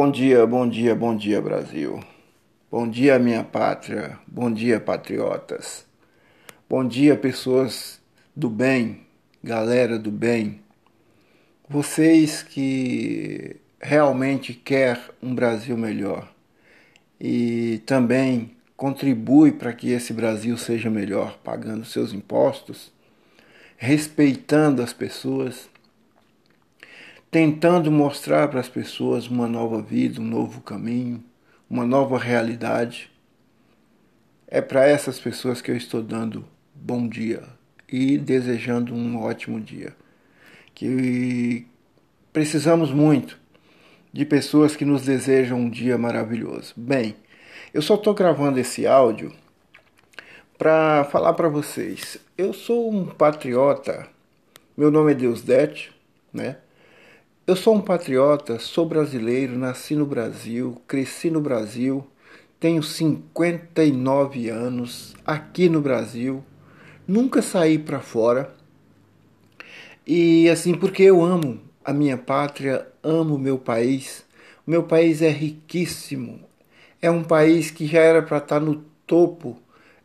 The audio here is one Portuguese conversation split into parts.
Bom dia, bom dia, bom dia, Brasil. Bom dia, minha pátria. Bom dia, patriotas. Bom dia, pessoas do bem, galera do bem. Vocês que realmente quer um Brasil melhor e também contribui para que esse Brasil seja melhor, pagando seus impostos, respeitando as pessoas tentando mostrar para as pessoas uma nova vida, um novo caminho, uma nova realidade. É para essas pessoas que eu estou dando bom dia e desejando um ótimo dia. Que precisamos muito de pessoas que nos desejam um dia maravilhoso. Bem, eu só estou gravando esse áudio para falar para vocês. Eu sou um patriota. Meu nome é Deusdete, né? Eu sou um patriota, sou brasileiro, nasci no Brasil, cresci no Brasil, tenho 59 anos aqui no Brasil, nunca saí para fora. E assim, porque eu amo a minha pátria, amo meu país. O meu país é riquíssimo. É um país que já era para estar tá no topo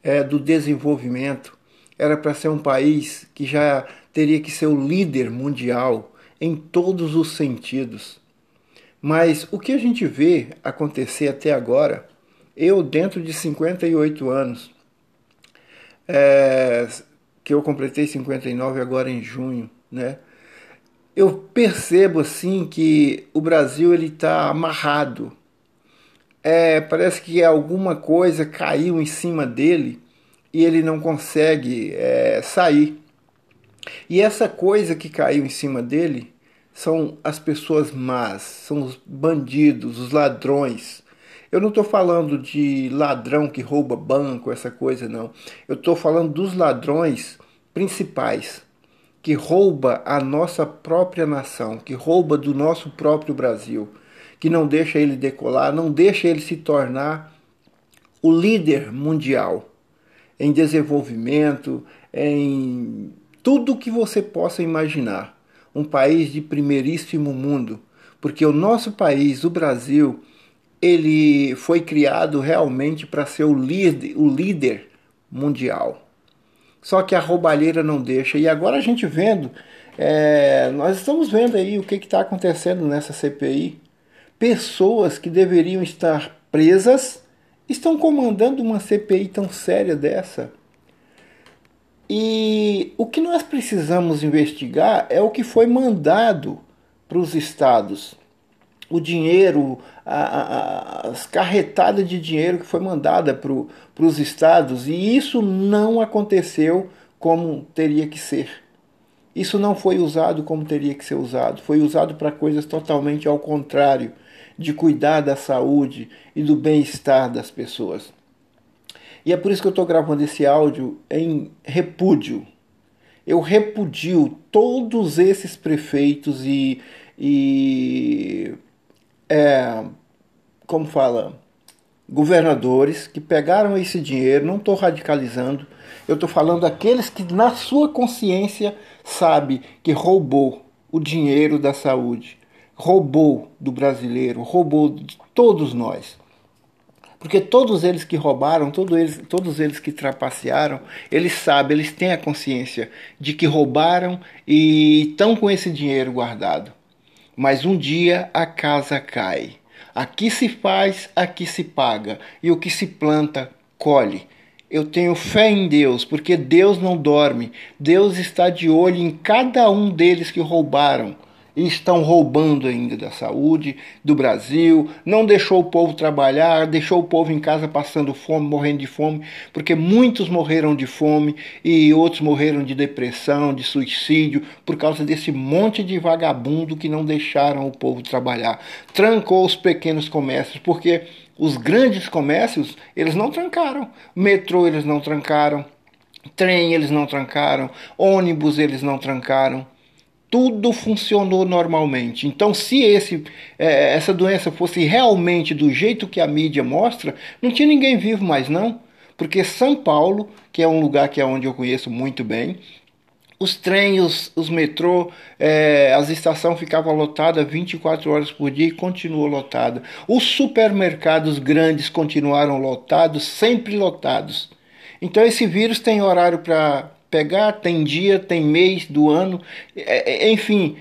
é, do desenvolvimento. Era para ser um país que já teria que ser o líder mundial em todos os sentidos. Mas o que a gente vê acontecer até agora, eu dentro de 58 anos, é, que eu completei 59 agora em junho, né? Eu percebo assim que o Brasil ele está amarrado. É, parece que alguma coisa caiu em cima dele e ele não consegue é, sair. E essa coisa que caiu em cima dele são as pessoas más, são os bandidos, os ladrões. Eu não estou falando de ladrão que rouba banco, essa coisa, não. Eu estou falando dos ladrões principais, que rouba a nossa própria nação, que rouba do nosso próprio Brasil, que não deixa ele decolar, não deixa ele se tornar o líder mundial em desenvolvimento, em tudo que você possa imaginar um país de primeiríssimo mundo, porque o nosso país, o Brasil, ele foi criado realmente para ser o líder, o líder mundial. Só que a roubalheira não deixa. E agora a gente vendo, é, nós estamos vendo aí o que está acontecendo nessa CPI. Pessoas que deveriam estar presas estão comandando uma CPI tão séria dessa. E o que nós precisamos investigar é o que foi mandado para os estados. O dinheiro, a, a, as carretadas de dinheiro que foi mandada para os estados, e isso não aconteceu como teria que ser. Isso não foi usado como teria que ser usado. Foi usado para coisas totalmente ao contrário de cuidar da saúde e do bem-estar das pessoas. E é por isso que eu estou gravando esse áudio em repúdio. Eu repudio todos esses prefeitos e, e é, como fala, governadores que pegaram esse dinheiro, não estou radicalizando, eu estou falando daqueles que na sua consciência sabe que roubou o dinheiro da saúde, roubou do brasileiro, roubou de todos nós. Porque todos eles que roubaram, todos eles, todos eles que trapacearam, eles sabem, eles têm a consciência de que roubaram e estão com esse dinheiro guardado. Mas um dia a casa cai. Aqui se faz, aqui se paga. E o que se planta, colhe. Eu tenho fé em Deus, porque Deus não dorme. Deus está de olho em cada um deles que roubaram e estão roubando ainda da saúde do Brasil, não deixou o povo trabalhar, deixou o povo em casa passando fome, morrendo de fome, porque muitos morreram de fome e outros morreram de depressão, de suicídio, por causa desse monte de vagabundo que não deixaram o povo trabalhar. Trancou os pequenos comércios, porque os grandes comércios, eles não trancaram. Metrô eles não trancaram, trem eles não trancaram, ônibus eles não trancaram tudo funcionou normalmente. Então, se esse, é, essa doença fosse realmente do jeito que a mídia mostra, não tinha ninguém vivo mais não, porque São Paulo, que é um lugar que é onde eu conheço muito bem, Os trens, os, os metrô, é, as estações ficavam lotadas 24 horas por dia e continuou lotada. Os supermercados grandes continuaram lotados, sempre lotados. Então esse vírus tem horário para pegar, tem dia, tem mês do ano, é, é, enfim.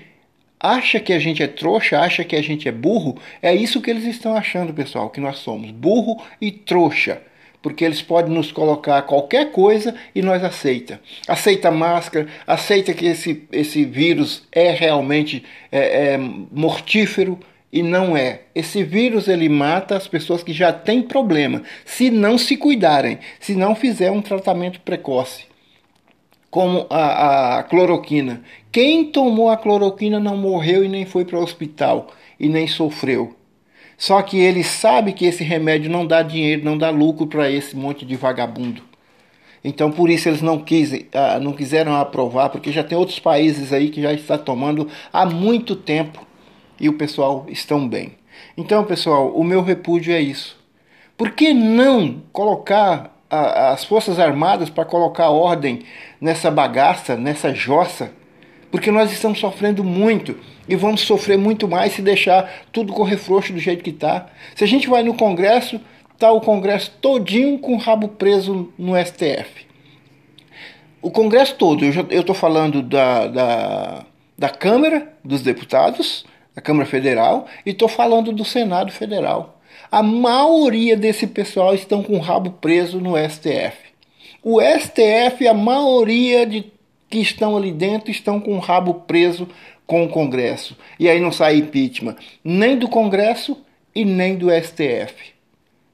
Acha que a gente é trouxa, acha que a gente é burro? É isso que eles estão achando, pessoal, que nós somos burro e trouxa porque eles podem nos colocar qualquer coisa e nós aceita. Aceita máscara, aceita que esse, esse vírus é realmente é, é mortífero e não é. Esse vírus ele mata as pessoas que já têm problema, se não se cuidarem, se não fizer um tratamento precoce. Como a, a cloroquina. Quem tomou a cloroquina não morreu e nem foi para o hospital e nem sofreu. Só que ele sabe que esse remédio não dá dinheiro, não dá lucro para esse monte de vagabundo. Então por isso eles não, quis, ah, não quiseram aprovar, porque já tem outros países aí que já está tomando há muito tempo e o pessoal estão bem. Então, pessoal, o meu repúdio é isso. Por que não colocar as Forças Armadas para colocar ordem nessa bagaça, nessa jossa? Porque nós estamos sofrendo muito e vamos sofrer muito mais se deixar tudo correr frouxo do jeito que está. Se a gente vai no Congresso, tá o Congresso todinho com o rabo preso no STF. O Congresso todo, eu estou falando da, da, da Câmara dos Deputados, da Câmara Federal, e estou falando do Senado Federal. A maioria desse pessoal estão com o rabo preso no STF. O STF, a maioria de que estão ali dentro estão com o rabo preso com o Congresso. E aí não sai impeachment nem do Congresso e nem do STF.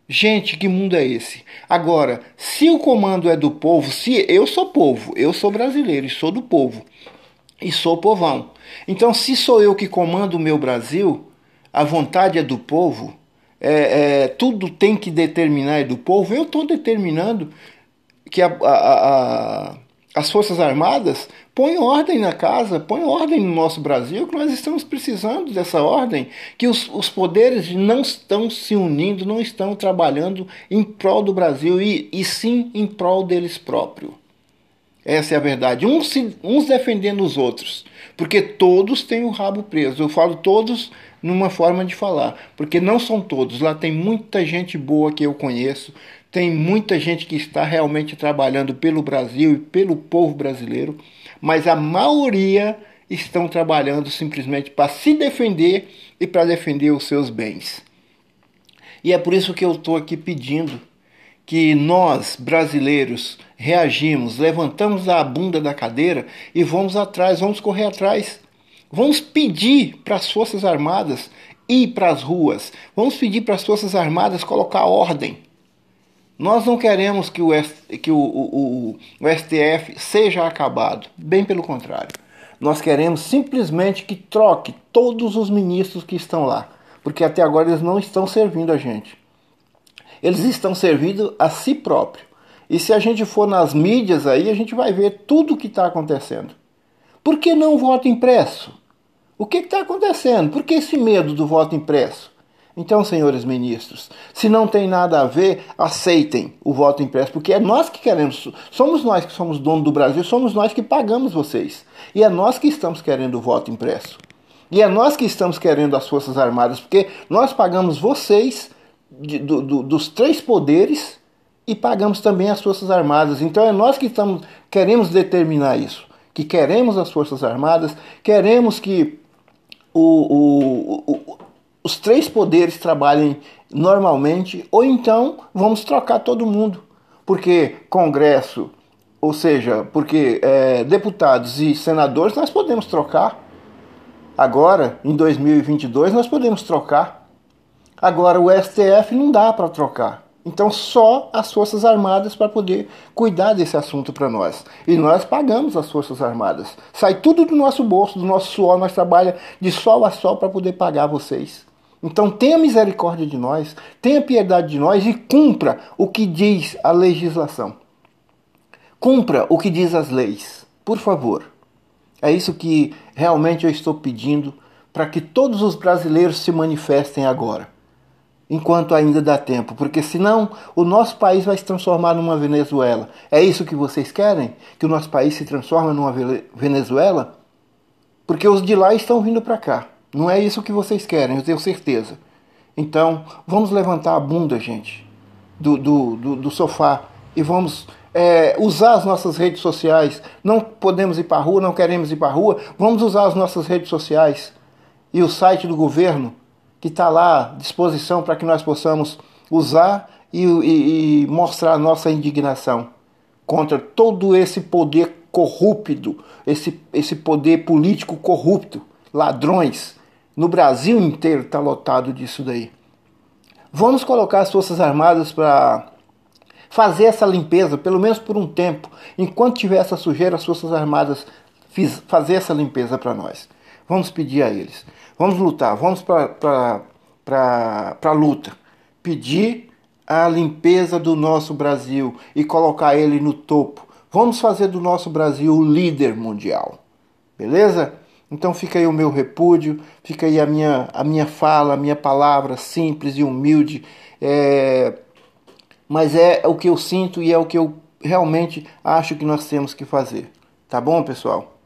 Gente, que mundo é esse? Agora, se o comando é do povo, se eu sou povo, eu sou brasileiro e sou do povo e sou povão. Então, se sou eu que comando o meu Brasil, a vontade é do povo, é, é, tudo tem que determinar do povo. Eu estou determinando que a, a, a as Forças Armadas põem ordem na casa, põem ordem no nosso Brasil, que nós estamos precisando dessa ordem, que os, os poderes não estão se unindo, não estão trabalhando em prol do Brasil, e, e sim em prol deles próprios. Essa é a verdade. Uns, uns defendendo os outros, porque todos têm o rabo preso. Eu falo todos numa forma de falar, porque não são todos. Lá tem muita gente boa que eu conheço, tem muita gente que está realmente trabalhando pelo Brasil e pelo povo brasileiro, mas a maioria estão trabalhando simplesmente para se defender e para defender os seus bens. E é por isso que eu estou aqui pedindo que nós, brasileiros, reagimos, levantamos a bunda da cadeira e vamos atrás, vamos correr atrás. Vamos pedir para as Forças Armadas ir para as ruas. Vamos pedir para as Forças Armadas colocar ordem. Nós não queremos que o, que o, o, o STF seja acabado, bem pelo contrário. Nós queremos simplesmente que troque todos os ministros que estão lá, porque até agora eles não estão servindo a gente. Eles estão servindo a si próprio. E se a gente for nas mídias aí, a gente vai ver tudo o que está acontecendo. Por que não voto impresso? O que está acontecendo? Por que esse medo do voto impresso? Então, senhores ministros, se não tem nada a ver, aceitem o voto impresso, porque é nós que queremos, somos nós que somos dono do Brasil, somos nós que pagamos vocês. E é nós que estamos querendo o voto impresso. E é nós que estamos querendo as Forças Armadas, porque nós pagamos vocês de, do, do, dos três poderes e pagamos também as Forças Armadas. Então é nós que estamos, queremos determinar isso. Que queremos as Forças Armadas, queremos que o, o, o os três poderes trabalhem normalmente, ou então vamos trocar todo mundo, porque Congresso, ou seja, porque é, deputados e senadores nós podemos trocar. Agora, em 2022, nós podemos trocar. Agora, o STF não dá para trocar. Então, só as Forças Armadas para poder cuidar desse assunto para nós. E nós pagamos as Forças Armadas. Sai tudo do nosso bolso, do nosso suor, nós trabalhamos de sol a sol para poder pagar vocês. Então tenha misericórdia de nós, tenha piedade de nós e cumpra o que diz a legislação. Cumpra o que diz as leis, por favor. É isso que realmente eu estou pedindo para que todos os brasileiros se manifestem agora. Enquanto ainda dá tempo, porque senão o nosso país vai se transformar numa Venezuela. É isso que vocês querem? Que o nosso país se transforme numa Venezuela? Porque os de lá estão vindo para cá. Não é isso que vocês querem, eu tenho certeza. Então, vamos levantar a bunda, gente, do, do, do, do sofá e vamos é, usar as nossas redes sociais. Não podemos ir para a rua, não queremos ir para a rua. Vamos usar as nossas redes sociais e o site do governo que está lá à disposição para que nós possamos usar e, e, e mostrar nossa indignação contra todo esse poder corrupto, esse, esse poder político corrupto, ladrões. No Brasil inteiro está lotado disso daí. Vamos colocar as Forças Armadas para fazer essa limpeza, pelo menos por um tempo. Enquanto tiver essa sujeira, as Forças Armadas fiz, fazer essa limpeza para nós. Vamos pedir a eles. Vamos lutar, vamos para a luta. Pedir a limpeza do nosso Brasil e colocar ele no topo. Vamos fazer do nosso Brasil o líder mundial. Beleza? Então fica aí o meu repúdio, fica aí a minha, a minha fala, a minha palavra simples e humilde. É... Mas é o que eu sinto e é o que eu realmente acho que nós temos que fazer. Tá bom, pessoal?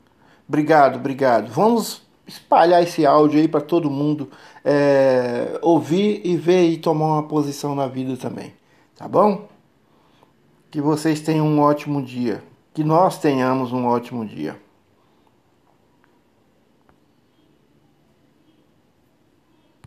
Obrigado, obrigado. Vamos espalhar esse áudio aí para todo mundo é, ouvir e ver e tomar uma posição na vida também, tá bom? Que vocês tenham um ótimo dia, que nós tenhamos um ótimo dia.